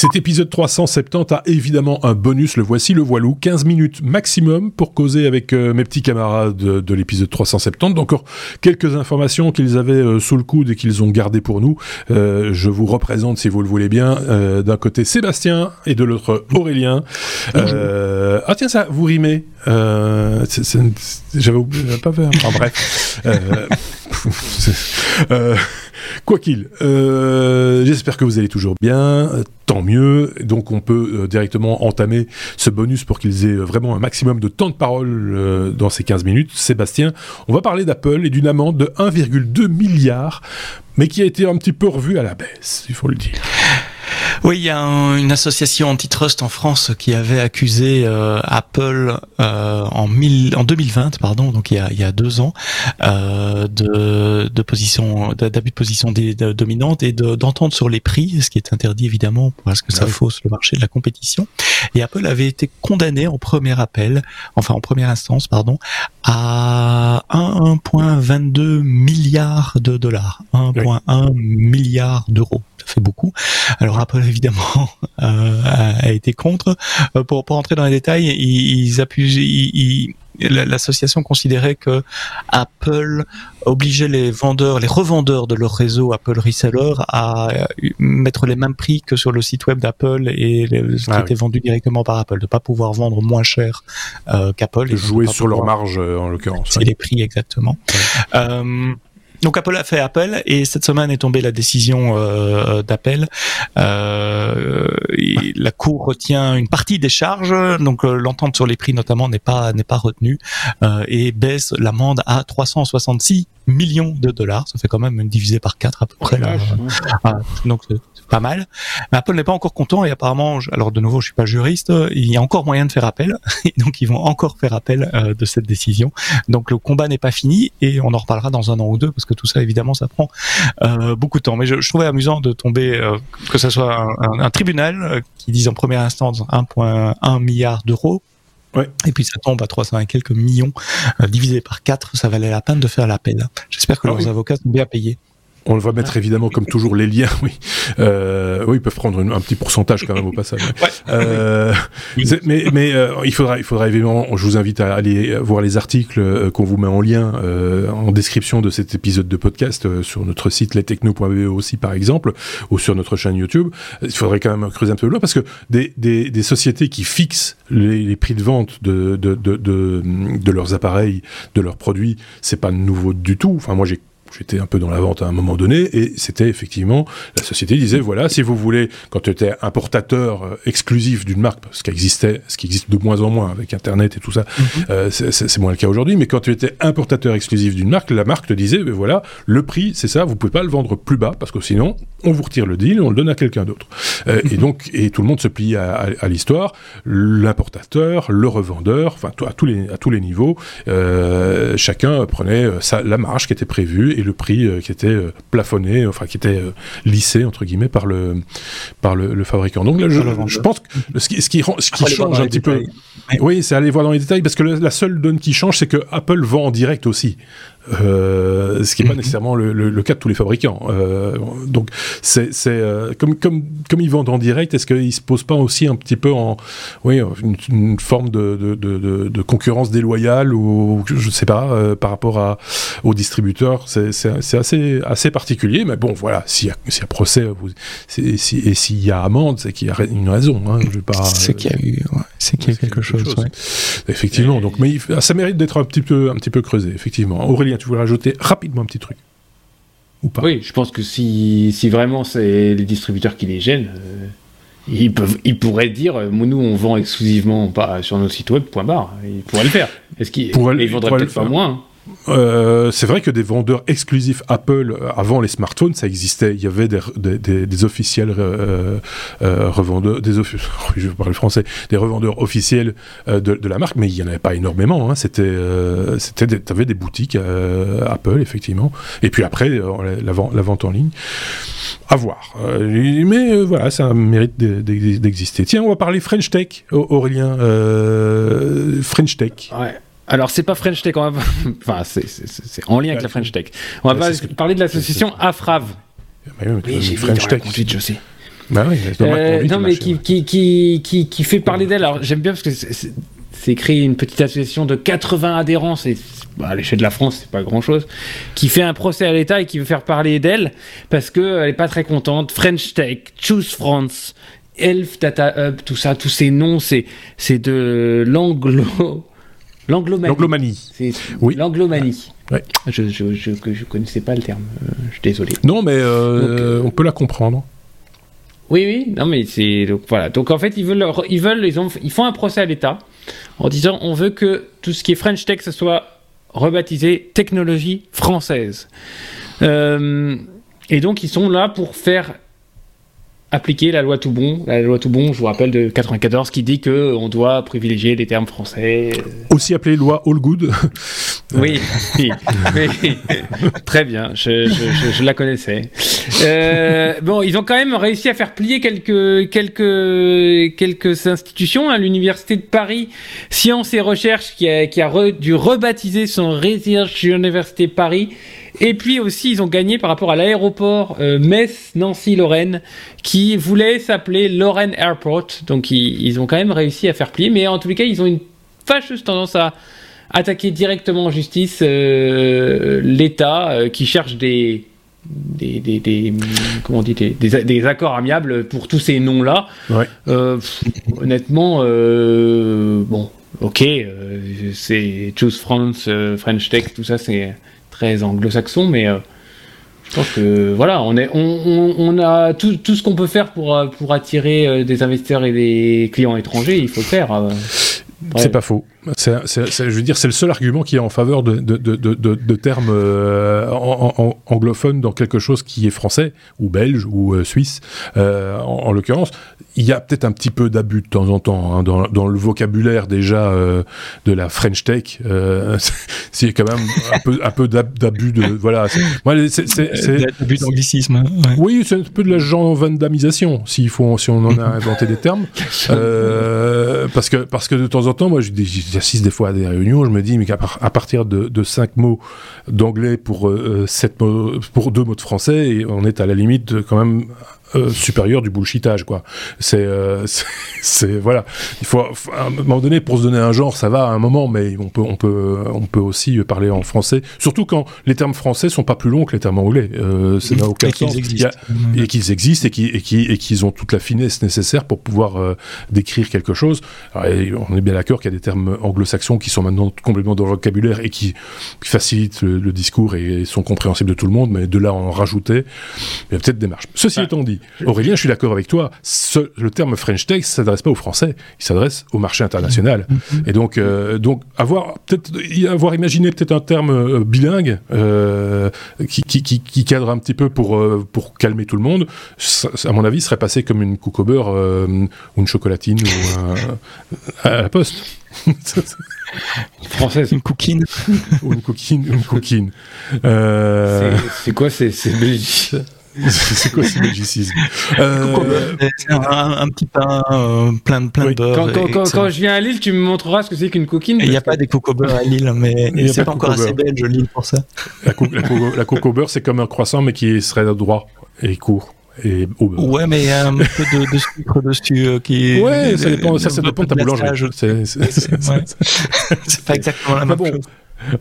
Cet épisode 370 a évidemment un bonus, le voici, le voilou, 15 minutes maximum pour causer avec euh, mes petits camarades de, de l'épisode 370. Encore quelques informations qu'ils avaient euh, sous le coude et qu'ils ont gardées pour nous. Euh, je vous représente, si vous le voulez bien, euh, d'un côté Sébastien et de l'autre Aurélien. Ah tiens ça, vous rimez. J'avais oublié, pas fait. Enfin bref. Quoi qu'il, euh, j'espère que vous allez toujours bien, euh, tant mieux. Donc on peut euh, directement entamer ce bonus pour qu'ils aient vraiment un maximum de temps de parole euh, dans ces 15 minutes. Sébastien, on va parler d'Apple et d'une amende de 1,2 milliard, mais qui a été un petit peu revue à la baisse, il faut le dire. Oui, il y a un- une association antitrust en France qui avait accusé euh, Apple euh, en, mille- en 2020, pardon, donc il y a, il y a deux ans, euh, de, de position, d'abus de position de- dominante et de- d'entente sur les prix, ce qui est interdit évidemment parce que ça oui. fausse le marché de la compétition. Et Apple avait été condamné en premier appel, enfin en première instance, pardon, à 1,22 milliards de dollars, 1,1 milliard d'euros. Fait beaucoup. Alors Apple évidemment euh, a, a été contre. Euh, pour pour entrer dans les détails, ils, ils appuient, ils- ils- la- l'association considérait que Apple obligeait les vendeurs, les revendeurs de leur réseau Apple Reseller à euh, mettre les mêmes prix que sur le site web d'Apple et les- ce qui Ah oui. était vendu directement par Apple, de pas pouvoir vendre moins cher euh, qu'Apple. jouer sur leur marge, en l'occurrence. c'est les prix exactement. Donc Apple a fait appel et cette semaine est tombée la décision euh, d'appel. Euh, la Cour retient une partie des charges, donc euh, l'entente sur les prix notamment n'est pas n'est pas retenue euh, et baisse l'amende à 366 millions de dollars. Ça fait quand même une divisée par quatre à peu près. là. Ah, donc c'est pas mal. Mais Apple n'est pas encore content et apparemment, je- alors de nouveau, je suis pas juriste, il y a encore moyen de faire appel. Et donc ils vont encore faire appel euh, de cette décision. Donc le combat n'est pas fini et on en reparlera dans un an ou deux parce que tout ça évidemment ça prend euh, beaucoup de temps. Mais je, je trouvais amusant de tomber euh, que ce soit un, un- un tribunal euh, qui dise en première instance 1,1 milliard d'euros. Ouais. Et puis ça tombe à 300 et quelques millions, euh, divisé par 4, ça valait la peine de faire l'appel. J'espère que Ah leurs oui. avocats sont bien payés. On va mettre évidemment, comme toujours, les liens. Oui, euh, oui, ils peuvent prendre une- un petit pourcentage quand même au passage. Euh, c'est- mais mais euh, il faudra, il faudra évidemment. Je vous invite à aller voir les articles euh, qu'on vous met en lien euh, en description de cet épisode de podcast euh, sur notre site lestechno.be aussi par exemple, ou sur notre chaîne YouTube. Il faudrait quand même creuser un peu plus loin parce que des, des, des sociétés qui fixent les, les prix de vente de, de, de, de, de leurs appareils, de leurs produits, c'est pas nouveau du tout. Enfin, moi j'ai J'étais un peu dans la vente à un moment donné et c'était effectivement la société disait voilà si vous voulez quand tu étais importateur euh, exclusif d'une marque ce qui existait ce qui existe de moins en moins avec internet et tout ça euh, c'est- moins le cas aujourd'hui mais quand tu étais importateur exclusif d'une marque la marque te disait ben voilà le prix c'est ça vous pouvez pas le vendre plus bas parce que sinon on vous retire le deal et on le donne à quelqu'un d'autre. Euh, et donc et tout le monde se plie à, à- à l'histoire l'importateur le revendeur enfin à tous les à tous les niveaux euh, chacun prenait sa, la marge qui était prévue et le prix euh, qui était euh, plafonné, enfin qui était euh, lissé entre guillemets par le par le, le fabricant. Donc là, je, pense que ce qui, ce qui, rend- ce change un petit peu, détails. Oui, c'est aller voir dans les détails parce que la seule donne qui change, c'est que Apple vend en direct aussi. Euh, ce qui n'est pas Mhm. nécessairement le, le- le cas de tous les fabricants. Euh, donc, c'est euh, comme, comme, comme ils vendent en direct, est-ce qu'ils se posent pas aussi un petit peu en oui, une, une forme de, de, de, de- de concurrence déloyale ou je sais pas par rapport à, aux distributeurs? C'est assez, assez particulier, mais bon, voilà, s'il y, y a procès vous- et s'il y a amende, c'est qu'il y a une raison. Hein, je vais pas, C'est qu'il y a eu, ouais, c'est qu'il y a eu c'est quelque chose. ouais. Effectivement, donc, mais il f- ça mérite d'être un petit peu, un petit peu creusé, effectivement. Aurélien, tu voulais rajouter rapidement un petit truc Ou pas? Oui, je pense que si, si vraiment c'est les distributeurs qui les gênent, euh, ils, peuvent, ils pourraient dire euh, nous on vend exclusivement pas sur nos sites web, point barre. Ils pourraient le faire. Est-ce qu'ils ils vendraient peut-être pas moins hein. Euh, c'est vrai que des vendeurs exclusifs Apple euh, avant les smartphones, ça existait. Il y avait des, officiels euh, revendeurs, des offi- je vais parler français, des revendeurs officiels de, la marque, mais il y en avait pas énormément. Hein. C'était, c'était, des- boutiques Apple effectivement, et puis après la, vente, en ligne. À voir. Mais voilà, ça mérite d'e- d'e- d'exister. Tiens, on va parler French Tech, Au- Aurélien. French Tech. Ouais. Alors c'est pas French Tech, on va... enfin c'est- c'est c'est- c'est en lien avec la French Tech. On va pas parler de l'association AFRAV. Mais oui, mais j'ai French Tech. conduite, je sais. Bah oui, Euh, non, mais qui, qui, qui, qui, qui fait parler d'elle. Alors, j'aime bien parce que c'est- c'est c'est créé une petite association de 80 adhérents. C'est bah, à l'échelle de la France, c'est pas grand chose. Qui fait un procès à l'État et qui veut faire parler d'elle parce que elle est pas très contente. French Tech, Choose France, Elf Data Hub, tout ça, tous ces noms, c'est c'est de l'anglo. L'anglomanie. L'anglomanie. Oui. l'anglomanie. Ouais. Je, je, je, je connaissais pas le terme. euh, je suis désolé. Non, mais euh, Donc, euh, on peut la comprendre. Oui, oui, non, mais c'est donc voilà. Donc en fait, ils veulent, leur- ils veulent, ils, ont, ils font un procès à l'État en disant on veut que tout ce qui est French Tech ce soit rebaptisé technologie française. Euh, et donc ils sont là pour faire appliquer la loi tout bon. La loi tout bon, je vous rappelle de 94, qui dit que on doit privilégier les termes français. Aussi appelée loi All Good. Oui, oui, oui. très bien, je, je- je- je la connaissais. Euh, bon, ils ont quand même réussi à faire plier quelques, quelques, quelques institutions. hein. L'Université de Paris Sciences et Recherches qui a, qui a re- dû rebaptiser son Research Université Paris. Et puis aussi, ils ont gagné par rapport à l'aéroport euh, Metz-Nancy-Lorraine qui voulait s'appeler Lorraine Airport. Donc ils, ils ont quand même réussi à faire plier. Mais en tous les cas, ils ont une fâcheuse tendance à attaquer directement en justice euh, l'État euh, qui cherche des, des, des, des- comment on dit, des, des- accords amiables pour tous ces noms-là. Ouais. Euh, pff, honnêtement, bon, ok, c'est Choose France, French Tech, tout ça, c'est très anglo-saxon, mais je pense que voilà, on, est, on, on, on a tout, tout ce qu'on peut faire pour, pour attirer des investisseurs et des clients étrangers, il faut le faire. Ouais. C'est pas faux. Je veux dire, c'est le seul argument qui est en faveur de, de, de, de, termes euh, en- en- anglophones dans quelque chose qui est français ou belge ou euh, suisse. Euh, en, en l'occurrence, il y a peut-être un petit peu d'abus de temps en temps hein, dans, dans le vocabulaire déjà de la French Tech. C'est quand même un peu, un peu d'ab- d'abus de voilà. c'est- Début d'anglicisme. hein, ouais. oui, c'est un peu de la Jean Van Damisation, s'il faut, si on en a inventé des termes. Parce que parce que de temps en moi, j'assiste des fois à des réunions, je me dis, mais à partir de, cinq mots d'anglais pour euh, sept mots, deux mots de français, on est à la limite de, quand même euh, supérieur du bullshitage, quoi. C'est euh, c'est- c'est voilà. Il faut à un moment donné pour se donner un genre, ça va à un moment, mais on peut on peut on peut aussi parler en français, surtout quand les termes français sont pas plus longs que les termes anglais. Euh, ça n'a aucun Et sens. A- existent. et qu'ils existent et qui et qui et qu'ils ont toute la finesse nécessaire pour pouvoir euh, décrire quelque chose. Alors, et on est bien d'accord qu'il y a des termes anglo-saxons qui sont maintenant complètement dans le vocabulaire et qui, qui facilitent le, le discours et, sont compréhensibles de tout le monde, mais de là à en rajouter, il y a peut-être des marges. Ceci Ah. étant dit, Aurélien, je suis d'accord avec toi. ce- le terme French Tech s'adresse pas aux Français, il s'adresse au marché international. Et donc, euh, donc avoir peut-être avoir imaginé peut-être un terme euh, bilingue euh, qui, qui, qui, qui cadre un petit peu pour euh, pour calmer tout le monde, ça- ça, à mon avis, serait passé comme une coupe au beurre euh, ou une chocolatine ou un- à la poste. Française. Une coquine. ou une coquine, une coquine. Euh, C'est- quoi ces, ces c'est quoi ce belgicisme euh, C'est un, un petit pain euh, plein de plein Oui. de beurre. quand, quand, et quand, excellent. quand je viens à Lille, tu me montreras ce que c'est qu'une coquine. Il n'y a pas des coco beurre à Lille, mais c'est pas pas encore assez belge Lille pour ça. la, co- la, co- la coco beurre, c'est comme un croissant, mais qui serait droit et court et au beurre. Ouais, mais il y a un peu de, de sucre dessus euh, qui. Ouais, ça dépend, ça, un ça peu dépend de ta boulangerie. C'est- ouais. Pas exactement la même bon. chose.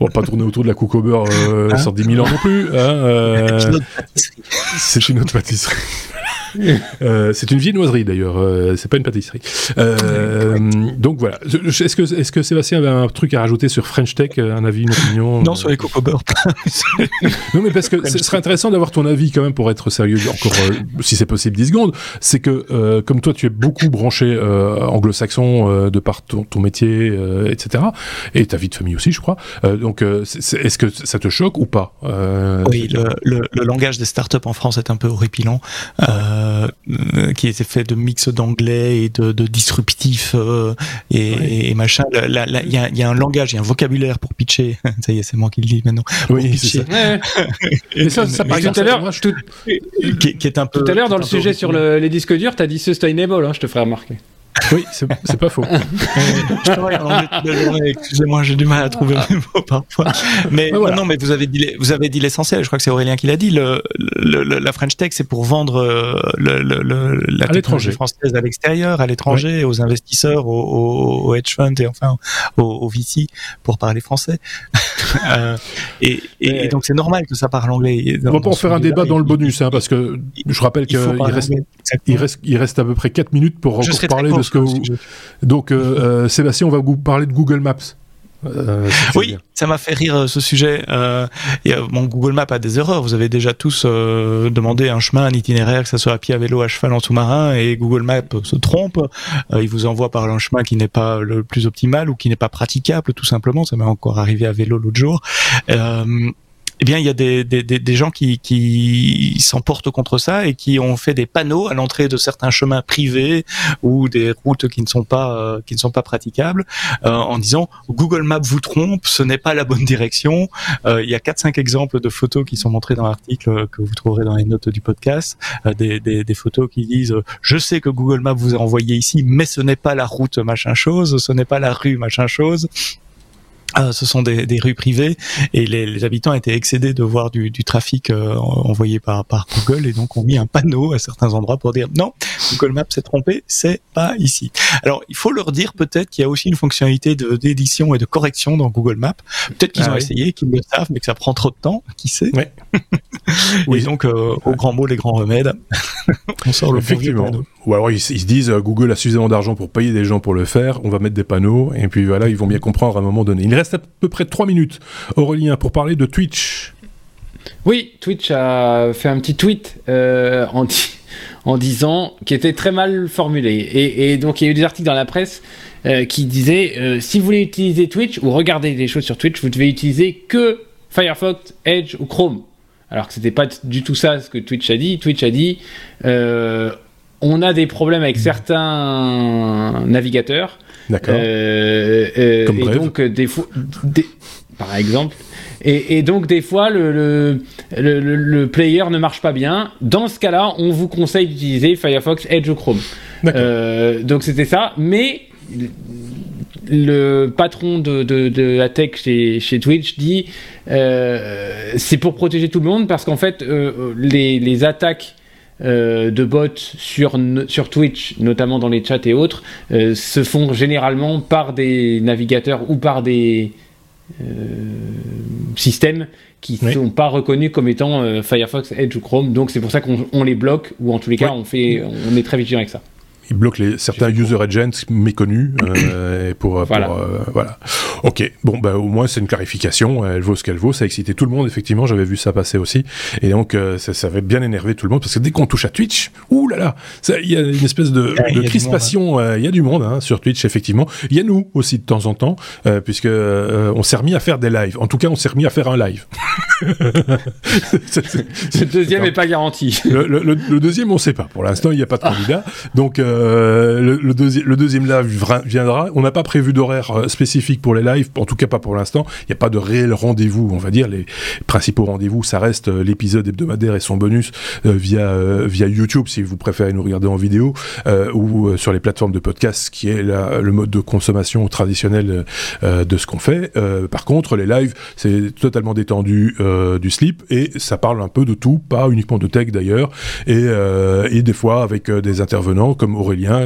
On va pas tourner autour de la beurre euh, Hein 110 000 ans non plus. hein, euh, c'est une autre pâtisserie. Euh, c'est une viennoiserie d'ailleurs, euh, c'est pas une pâtisserie. Euh, donc voilà. Est-ce que, est que Sébastien avait un truc à rajouter sur French Tech, euh, un avis, une opinion Non, sur les coco. Non, mais parce que ce serait intéressant d'avoir ton avis quand même pour être sérieux, encore si c'est possible 10 secondes. C'est que comme toi, tu es beaucoup branché anglo-saxon de par ton, ton métier, etc. Et ta vie de famille aussi, je crois. Donc, est-ce que ça te choque ou pas Oui, le, le, le langage des startups en France est un peu horripilant, euh, euh, qui était fait de mix d'anglais et de, de disruptif euh, et, et machin. Il y, a, il y a un langage, il y a un vocabulaire pour pitcher. ça y est, c'est moi qui le dis maintenant. Oui, c'est ça. Ouais, ça, ça, tout à l'heure, tout, Qui, qui est un peu. tout à l'heure dans le sujet sur le- les disques durs, t'as dit sustainable, hein, je te ferai remarquer. Oui, c'est pas faux. je travaille en anglais toute la journée. Excusez-moi, j'ai du mal à trouver mes mots parfois. Mais non, mais vous avez dit, vous avez dit l'essentiel. Je crois que c'est Aurélien qui l'a dit. Le, le, la French Tech, c'est pour vendre euh, le, le, la technologie française à l'extérieur, à l'étranger, aux investisseurs, aux, aux, hedge funds et enfin aux, aux VC pour parler français. euh, et, et, donc c'est normal que ça parle anglais. On va pas en faire un débat dans le bonus, hein, parce que je rappelle qu'il reste, il reste, il reste à peu près 4 minutes pour encore parler de ce que vous. Donc, euh, euh, Sébastien, on va vous parler de Google Maps. Euh, oui, ça m'a fait rire ce sujet. Euh, Google Maps a des erreurs. Vous avez déjà tous demandé un chemin, un itinéraire, que ce soit à pied, à vélo, à cheval, en sous-marin, et Google Maps se trompe. il vous envoie par un chemin qui n'est pas le plus optimal ou qui n'est pas praticable, tout simplement. Ça m'est encore arrivé à vélo l'autre jour eh bien, il y a des, des, des gens qui, qui s'emportent contre ça et qui ont fait des panneaux à l'entrée de certains chemins privés ou des routes qui ne sont pas euh, qui ne sont pas praticables, euh, en disant Google Maps vous trompe, ce n'est pas la bonne direction. Euh, il y a quatre cinq exemples de photos qui sont montrées dans l'article que vous trouverez dans les notes du podcast, des, des, des, photos qui disent je sais que Google Maps vous a envoyé ici, mais ce n'est pas la route machin chose, ce n'est pas la rue machin chose. Euh, ce sont des, des, rues privées et les, les, habitants étaient excédés de voir du, du trafic euh, envoyé par, par Google et donc ont mis un panneau à certains endroits pour dire non, Google Maps s'est trompé, c'est pas ici. Alors il faut leur dire peut-être qu'il y a aussi une fonctionnalité d'édition et de correction dans Google Maps. Peut-être qu'ils ah ont essayé, qu'ils le savent, mais que ça prend trop de temps, qui sait? Ouais. oui. Et donc euh, au grand mot les grands remèdes, on sort le Effectivement. Ou alors ils, se disent Google a suffisamment d'argent pour payer des gens pour le faire, on va mettre des panneaux et puis voilà ils vont bien comprendre à un moment donné reste à peu près 3 minutes, Aurélien, pour parler de Twitch. Oui, Twitch a fait un petit tweet euh, en, disant, qui était très mal formulé. Et, donc il y a eu des articles dans la presse euh, qui disaient, euh, si vous voulez utiliser Twitch ou regarder des choses sur Twitch, vous devez utiliser que Firefox, Edge ou Chrome. Alors que c'était pas du tout ça ce que Twitch a dit. Twitch a dit, on a des problèmes avec certains navigateurs D'accord. Euh, euh, et donc des fois, par exemple. Et, donc des fois le, le, le, player ne marche pas bien. Dans ce cas-là, on vous conseille d'utiliser Firefox, Edge ou Chrome. Euh, donc c'était ça. Mais le patron de, de, de, la tech chez, chez Twitch dit euh, c'est pour protéger tout le monde parce qu'en fait euh, les, les attaques euh, de bots sur, sur Twitch, notamment dans les chats et autres, euh, se font généralement par des navigateurs ou par des euh, systèmes qui ne sont pas reconnus comme étant Firefox, Edge ou Chrome. Donc c'est pour ça qu'on les bloque ou en tous les cas on, fait, on est très vigilant avec ça il bloque les, certains user agents méconnus euh, pour, voilà. Euh, voilà. Ok, bon, bah, au moins c'est une clarification, elle vaut ce qu'elle vaut, ça a excité tout le monde, effectivement, j'avais vu ça passer aussi, et donc euh, ça, ça avait bien énervé tout le monde, parce que dès qu'on touche à Twitch, ouh là là, il y a une espèce de, de crispation, hein. il y a du monde hein, sur Twitch, effectivement, il y a nous aussi de temps en temps, puisque on s'est remis à faire des lives, en tout cas on s'est remis à faire un live. le deuxième n'est pas garanti. Le, le, le, deuxième on sait pas, pour l'instant il n'y a pas de candidat, donc euh, le, le, deuxième live viendra. On n'a pas prévu d'horaire euh, spécifique pour les lives, en tout cas pas pour l'instant. Il n'y a pas de réel rendez-vous, on va dire. Les principaux rendez-vous, ça reste euh, l'épisode hebdomadaire et son bonus via via YouTube si vous préférez nous regarder en vidéo ou sur les plateformes de podcast, qui est le mode de consommation traditionnel de ce qu'on fait. par contre, les lives, c'est totalement détendu du slip et ça parle un peu de tout, pas uniquement de tech d'ailleurs, et, et des fois avec des intervenants comme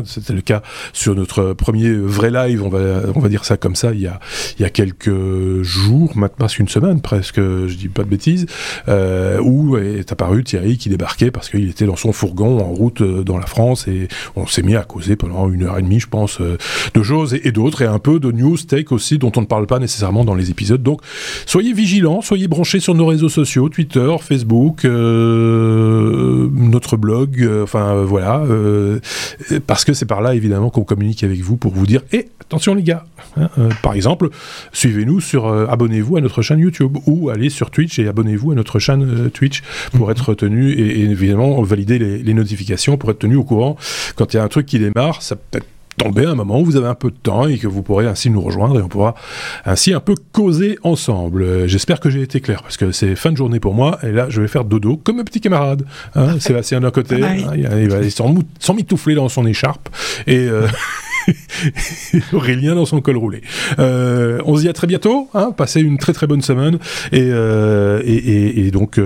C'était le cas sur notre premier vrai live, on va, on va dire ça comme ça, il y a, il y a quelques jours, maintenant une semaine presque, je dis pas de bêtises, euh, où est apparu Thierry qui débarquait parce qu'il était dans son fourgon en route euh, dans la France et on s'est mis à causer pendant une heure et demie, je pense, euh, de choses et, d'autres et un peu de news tech aussi dont on ne parle pas nécessairement dans les épisodes. Donc soyez vigilants, soyez branchés sur nos réseaux sociaux, Twitter, Facebook, notre blog, enfin voilà parce que c'est par là évidemment qu'on communique avec vous pour vous dire hé, attention les gars hein, euh, par exemple suivez-nous sur euh, abonnez-vous à notre chaîne YouTube ou allez sur Twitch et abonnez-vous à notre chaîne euh, Twitch pour mhm. être tenu et, évidemment valider les, les, notifications pour être tenu au courant quand il y a un truc qui démarre ça peut être tomber un moment où vous avez un peu de temps et que vous pourrez ainsi nous rejoindre et on pourra ainsi un peu causer ensemble. Euh, j'espère que j'ai été clair parce que c'est fin de journée pour moi et là je vais faire dodo comme un petit camarade. Hein, Sébastien d'un côté, hein, il, va s'en mitoufler dans son écharpe et, euh, Aurélien dans son col roulé. Euh, on se dit à très bientôt. Hein, passez une très très bonne semaine. Et, et, et, donc,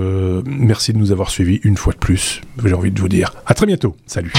merci de nous avoir suivis une fois de plus. J'ai envie de vous dire à très bientôt. Salut.